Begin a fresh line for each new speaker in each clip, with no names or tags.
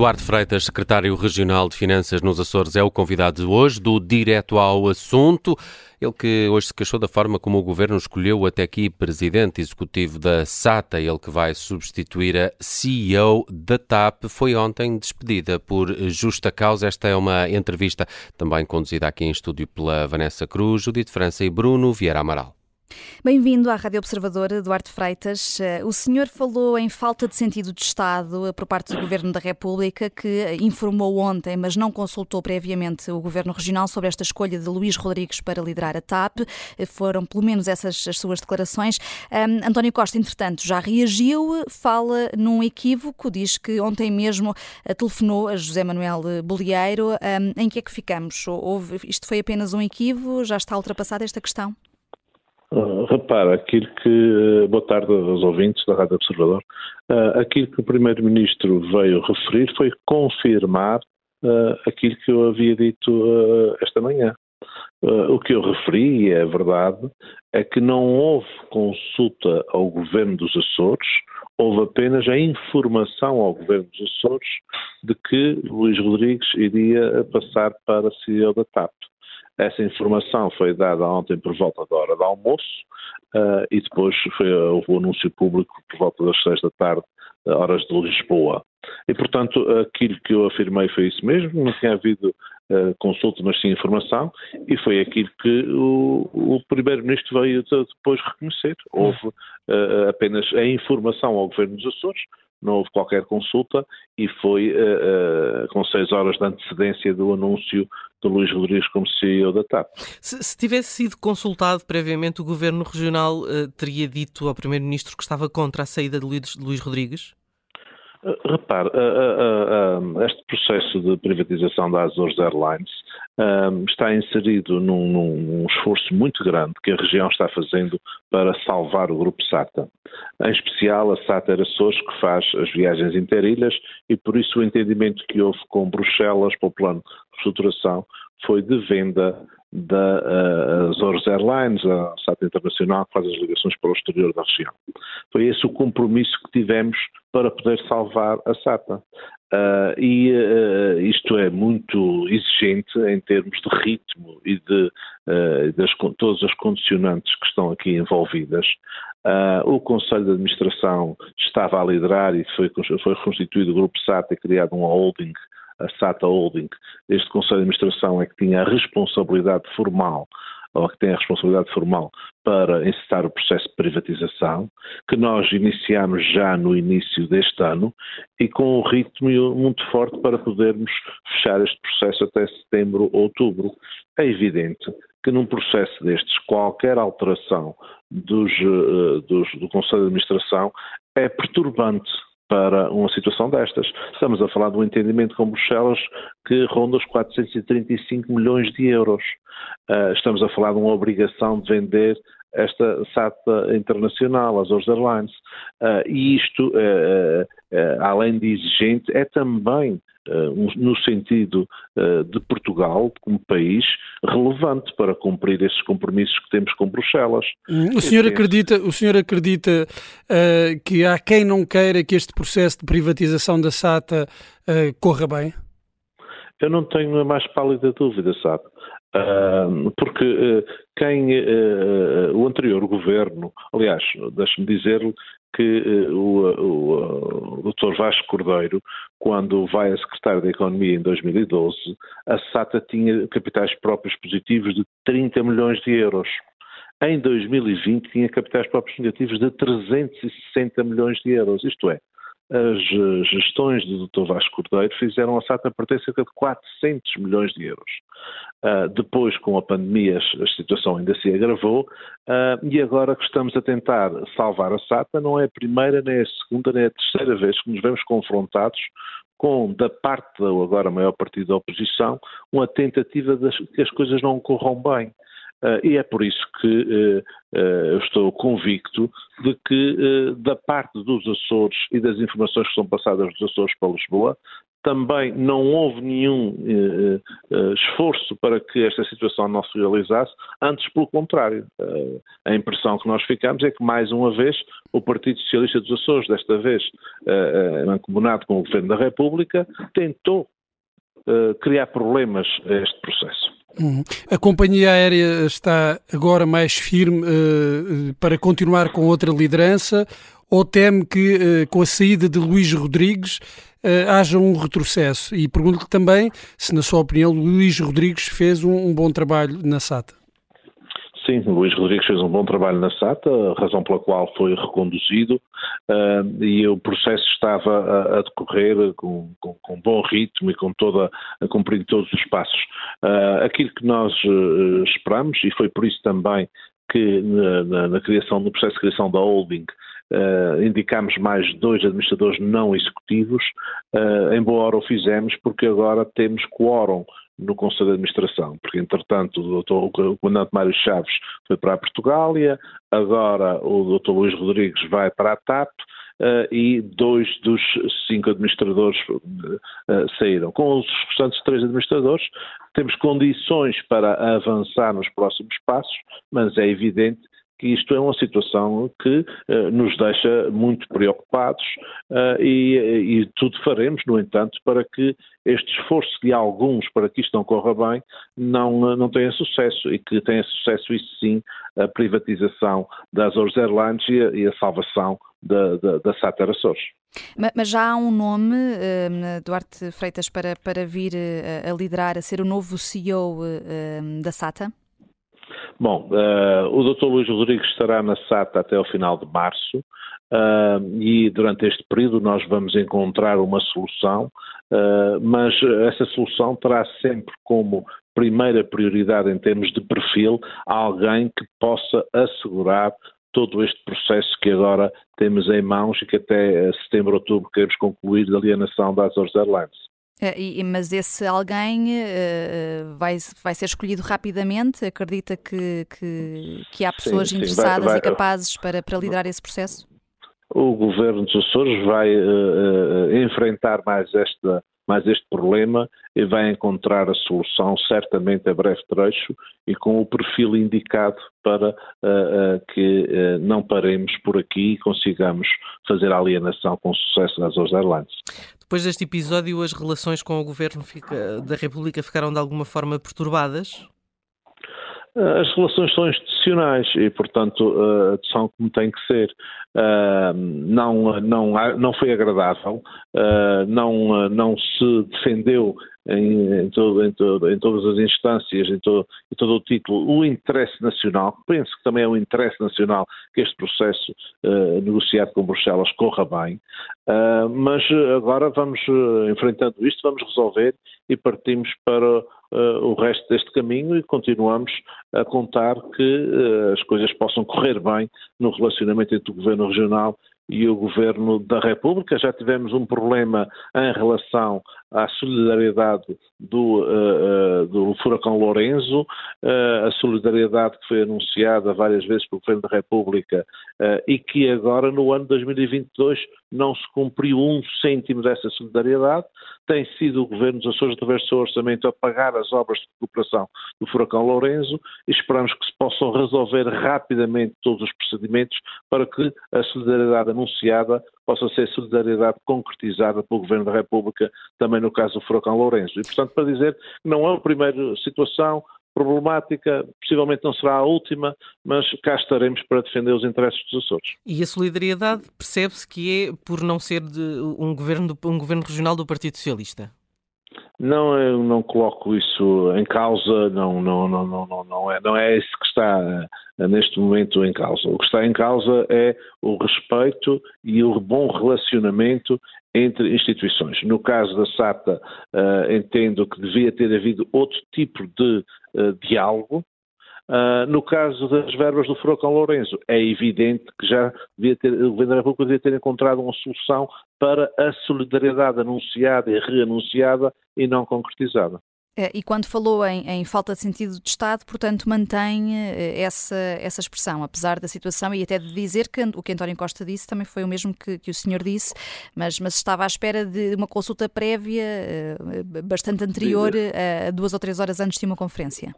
Duarte Freitas, secretário regional de Finanças nos Açores, é o convidado de hoje do Direto ao Assunto. Ele que hoje se queixou da forma como o governo escolheu até aqui presidente executivo da SATA, ele que vai substituir a CEO da TAP, foi ontem despedida por justa causa. Esta é uma entrevista também conduzida aqui em estúdio pela Vanessa Cruz, Judite França e Bruno Vieira Amaral.
Bem-vindo à Rádio Observador, Duarte Freitas. Eh, o senhor falou em falta de sentido de Estado eh, por parte do Governo da República, que informou ontem, mas não consultou previamente o Governo Regional sobre esta escolha de Luís Rodrigues para liderar a TAP. Eh, foram pelo menos essas as suas declarações. Um, António Costa, entretanto, já reagiu, fala num equívoco, diz que ontem mesmo telefonou a José Manuel Bolieiro. Um, em que é que ficamos? Houve, isto foi apenas um equívoco? Já está ultrapassada esta questão?
Uh, repara, aquilo que. Boa tarde aos ouvintes da Rádio Observador. Uh, aquilo que o Primeiro-Ministro veio referir foi confirmar uh, aquilo que eu havia dito esta manhã. O que eu referi, e é verdade, é que não houve consulta ao Governo dos Açores, houve apenas a informação ao Governo dos Açores de que Luís Rodrigues iria passar para CEO da TAP. Essa informação foi dada ontem por volta da hora do almoço uh, e depois foi, houve o anúncio público por volta das seis da tarde, uh, horas de Lisboa. E, portanto, aquilo que eu afirmei foi isso mesmo, não tinha havido uh, consulta, mas sim informação, e foi aquilo que o, o Primeiro-Ministro veio depois reconhecer. Houve uh, apenas a informação ao Governo dos Açores, não houve qualquer consulta e foi uh, uh, com seis horas de antecedência do anúncio de Luís Rodrigues como CEO da TAP.
Se, se tivesse sido consultado previamente, o Governo Regional uh, teria dito ao Primeiro-Ministro que estava contra a saída de Luís, de Luís Rodrigues?
Repare, este processo de privatização da Azores Airlines está inserido num, num, esforço muito grande que a região está fazendo para salvar o grupo SATA. Em especial, a SATA Açores, que faz as viagens interilhas, e por isso o entendimento que houve com Bruxelas para o plano de reestruturação foi de venda da uh, Azores Airlines, a SATA Internacional, que faz as ligações para o exterior da região. Foi esse o compromisso que tivemos para poder salvar a SATA. Uh, e uh, isto é muito exigente em termos de ritmo e de das, todas as condicionantes que estão aqui envolvidas. o Conselho de Administração estava a liderar e foi, foi constituído o Grupo SATA e criado uma holding a SATA Holding, este Conselho de Administração é que tinha a responsabilidade formal ou que tem a responsabilidade formal para encetar o processo de privatização, que nós iniciamos já no início deste ano e com um ritmo muito forte para podermos fechar este processo até setembro ou outubro. É evidente que num processo destes, qualquer alteração dos, eh, dos, do Conselho de Administração é perturbante para uma situação destas. Estamos a falar de um entendimento com Bruxelas que ronda os 435 milhões de euros. Uh, estamos a falar de uma obrigação de vender esta SATA internacional, as Azores Airlines. Uh, e isto, uh, uh, além de exigente, é também, no sentido de Portugal, como país, relevante para cumprir esses compromissos que temos com Bruxelas.
Hum, o senhor acredita, o senhor acredita que há quem não queira que este processo de privatização da SATA corra bem?
Eu não tenho a mais pálida dúvida, sabe? Porque uh, quem uh, o anterior governo, aliás, deixe-me dizer-lhe que o, o, o Dr. Vasco Cordeiro, quando vai a secretário da Economia em 2012, a SATA tinha capitais próprios positivos de 30 milhões de euros. Em 2020 tinha capitais próprios negativos de 360 milhões de euros, isto é, as eh, gestões do Dr. Vasco Cordeiro fizeram a SATA perder cerca de 400 milhões de euros. Uh, depois, com a pandemia, a situação ainda se agravou uh, e agora que estamos a tentar salvar a SATA, não é a primeira, nem a segunda, nem a terceira vez que nos vemos confrontados com, da parte do agora maior partido da oposição, uma tentativa de que as coisas não corram bem. Uh, e é por isso que uh, uh, estou convicto de que, da parte dos Açores e das informações que são passadas dos Açores para Lisboa, também não houve nenhum esforço para que esta situação não se realizasse, antes pelo contrário. A impressão que nós ficamos é que, mais uma vez, o Partido Socialista dos Açores, desta vez mancomunado com o Governo da República, tentou criar problemas a este processo.
Uhum. A companhia aérea está agora mais firme uh, para continuar com outra liderança ou teme que uh, com a saída de Luís Rodrigues uh, haja um retrocesso? E pergunto-lhe também se, na sua opinião, Luís Rodrigues fez um, um bom trabalho na SATA.
Sim, Luís Rodrigues fez um bom trabalho na SATA, razão pela qual foi reconduzido uh, e o processo estava a, decorrer com, com, com, bom ritmo e com toda, a cumprir todos os passos. Uh, aquilo que nós uh, esperamos, e foi por isso também que na, na, na criação, no processo de criação da holding, Uh, indicámos mais dois administradores não executivos, uh, em boa hora o fizemos, porque agora temos quórum no Conselho de Administração, porque entretanto o, doutor, o comandante Mário Chaves foi para a Portugália, agora o doutor Luís Rodrigues vai para a TAP uh, e dois dos cinco administradores uh, saíram. Com os restantes três administradores temos condições para avançar nos próximos passos, mas é evidente que isto é uma situação que uh, nos deixa muito preocupados uh, e, e, tudo faremos, no entanto, para que este esforço de alguns para que isto não corra bem não, não tenha sucesso e que tenha sucesso, isso sim, a privatização das Azores Airlines e a, e a salvação da, da, da SATA Açores.
Mas já há um nome, Duarte Freitas, para, para vir a liderar, a ser o novo CEO da SATA?
Bom, uh, o Dr. Luís Rodrigues estará na SATA até ao final de março uh, e durante este período nós vamos encontrar uma solução, uh, mas essa solução terá sempre como primeira prioridade em termos de perfil alguém que possa assegurar todo este processo que agora temos em mãos e que até setembro, outubro queremos concluir da alienação das Azores Airlines.
Uh, mas esse alguém uh, vai, vai ser escolhido rapidamente? Acredita que, que, que há pessoas sim, sim, interessadas vai, vai, e capazes para, para liderar esse processo?
O governo dos Açores vai uh, enfrentar mais, esta, mais este problema vai encontrar a solução certamente a breve trecho e com o perfil indicado para que não paremos por aqui e consigamos fazer a alienação com sucesso das Azores Airlines.
Depois deste episódio, as relações com o governo fica, da República ficaram de alguma forma perturbadas?
As relações são institucionais e, portanto, uh, são como tem que ser. Uh, não, não, não foi agradável, uh, não, não se defendeu em, em, todo, em, todo, em, todas as instâncias, em todo, em todo, o título, o interesse nacional, penso que também é o interesse nacional que este processo uh, negociado com Bruxelas corra bem, uh, mas agora vamos, uh, enfrentando isto, vamos resolver e partimos para o resto deste caminho e continuamos a contar que as coisas possam correr bem no relacionamento entre o Governo Regional e o Governo da República. Já tivemos um problema em relação à solidariedade do, uh, uh, do furacão Lourenço, uh, a solidariedade que foi anunciada várias vezes pelo Governo da República e que agora, no ano 2022, não se cumpriu um cêntimo dessa solidariedade. Tem sido o Governo dos Açores, através do seu orçamento, a pagar as obras de recuperação do furacão Lourenço e esperamos que se possam resolver rapidamente todos os procedimentos para que a solidariedade anunciada possa ser solidariedade concretizada pelo Governo da República, também no caso do Furacão Lourenço. E, portanto, para dizer que não é a primeira situação problemática, possivelmente não será a última, mas cá estaremos para defender os interesses dos Açores.
E a solidariedade percebe-se que é por não ser um governo, um governo regional do Partido Socialista?
Não, eu não coloco isso em causa, não, não, não, não, não, é, não é isso que está eh, neste momento em causa. O que está em causa é o respeito e o bom relacionamento entre instituições. No caso da SATA, uh, entendo que devia ter havido outro tipo de uh, diálogo, Uh, no caso das verbas do Furacão Lourenço, é evidente que já devia ter, o Governo da República devia ter encontrado uma solução para a solidariedade anunciada e reanunciada e não concretizada.
Eh, e quando falou em, em, falta de sentido de Estado, portanto, mantém eh, essa, essa expressão, apesar da situação, e até de dizer que o que António Costa disse também foi o mesmo que, que o senhor disse, mas, mas estava à espera de uma consulta prévia eh, bastante anterior a duas ou três horas antes de uma conferência.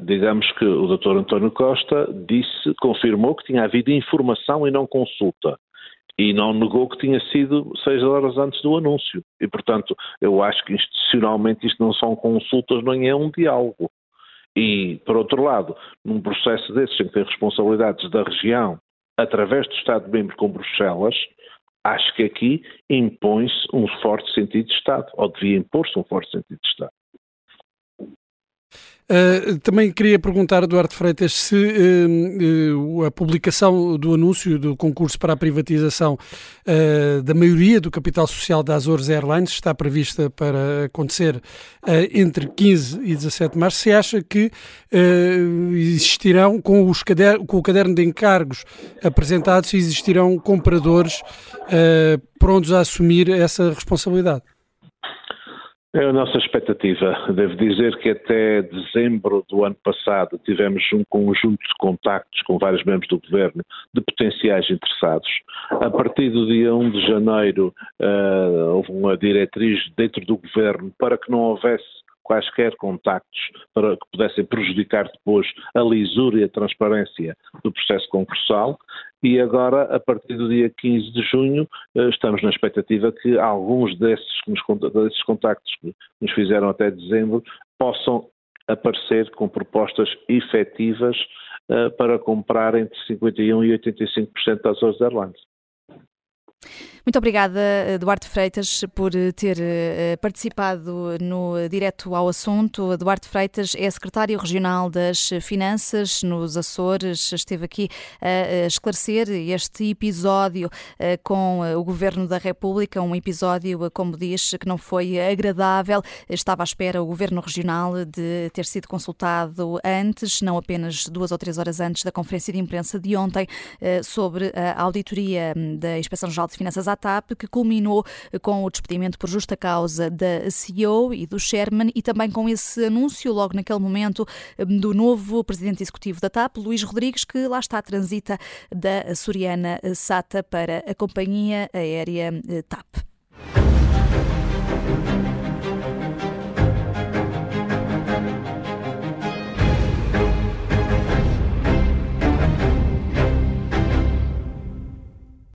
Digamos que o Dr. António Costa disse, confirmou que tinha havido informação e não consulta e não negou que tinha sido seis horas antes do anúncio. E, portanto, eu acho que institucionalmente isto não são consultas, nem é um diálogo. E, por outro lado, num processo desses em que tem responsabilidades da região, através do Estado-membro com Bruxelas, acho que aqui impõe-se um forte sentido de Estado, ou devia impor-se um forte sentido de Estado.
Uh, também queria perguntar, Eduardo Freitas, se uh, uh, a publicação do anúncio do concurso para a privatização da maioria do capital social da Azores Airlines está prevista para acontecer entre 15 e 17 de março, se acha que existirão, com, os cader com o caderno de encargos apresentado, se existirão compradores prontos a assumir essa responsabilidade?
É a nossa expectativa. Devo dizer que até dezembro do ano passado tivemos um conjunto de contactos com vários membros do governo de potenciais interessados. A partir do dia 1 de janeiro uh, houve uma diretriz dentro do governo para que não houvesse quaisquer contactos para que pudessem prejudicar depois a lisura e a transparência do processo concursal e agora, a partir do dia 15 de junho, eh, estamos na expectativa que alguns desses, desses contactos que nos fizeram até dezembro possam aparecer com propostas efetivas uh, para comprar entre 51% e 85% das Azores Airlines.
Muito obrigada, Eduardo Freitas, por ter eh, participado no Direto ao Assunto. Eduardo Freitas é secretário regional das Finanças nos Açores. Esteve aqui a esclarecer este episódio eh, com o Governo da República, um episódio, eh, como diz, que não foi agradável. Estava à espera o Governo Regional de ter sido consultado antes, não apenas duas ou três horas antes da conferência de imprensa de ontem, sobre a auditoria hum, da Inspeção-Geral de Finanças à TAP, que culminou com o despedimento por justa causa da CEO e do Sherman e também com esse anúncio, logo naquele momento, do novo presidente executivo da TAP, Luís Rodrigues, que lá está, transita da Soriana Sata para a companhia aérea TAP.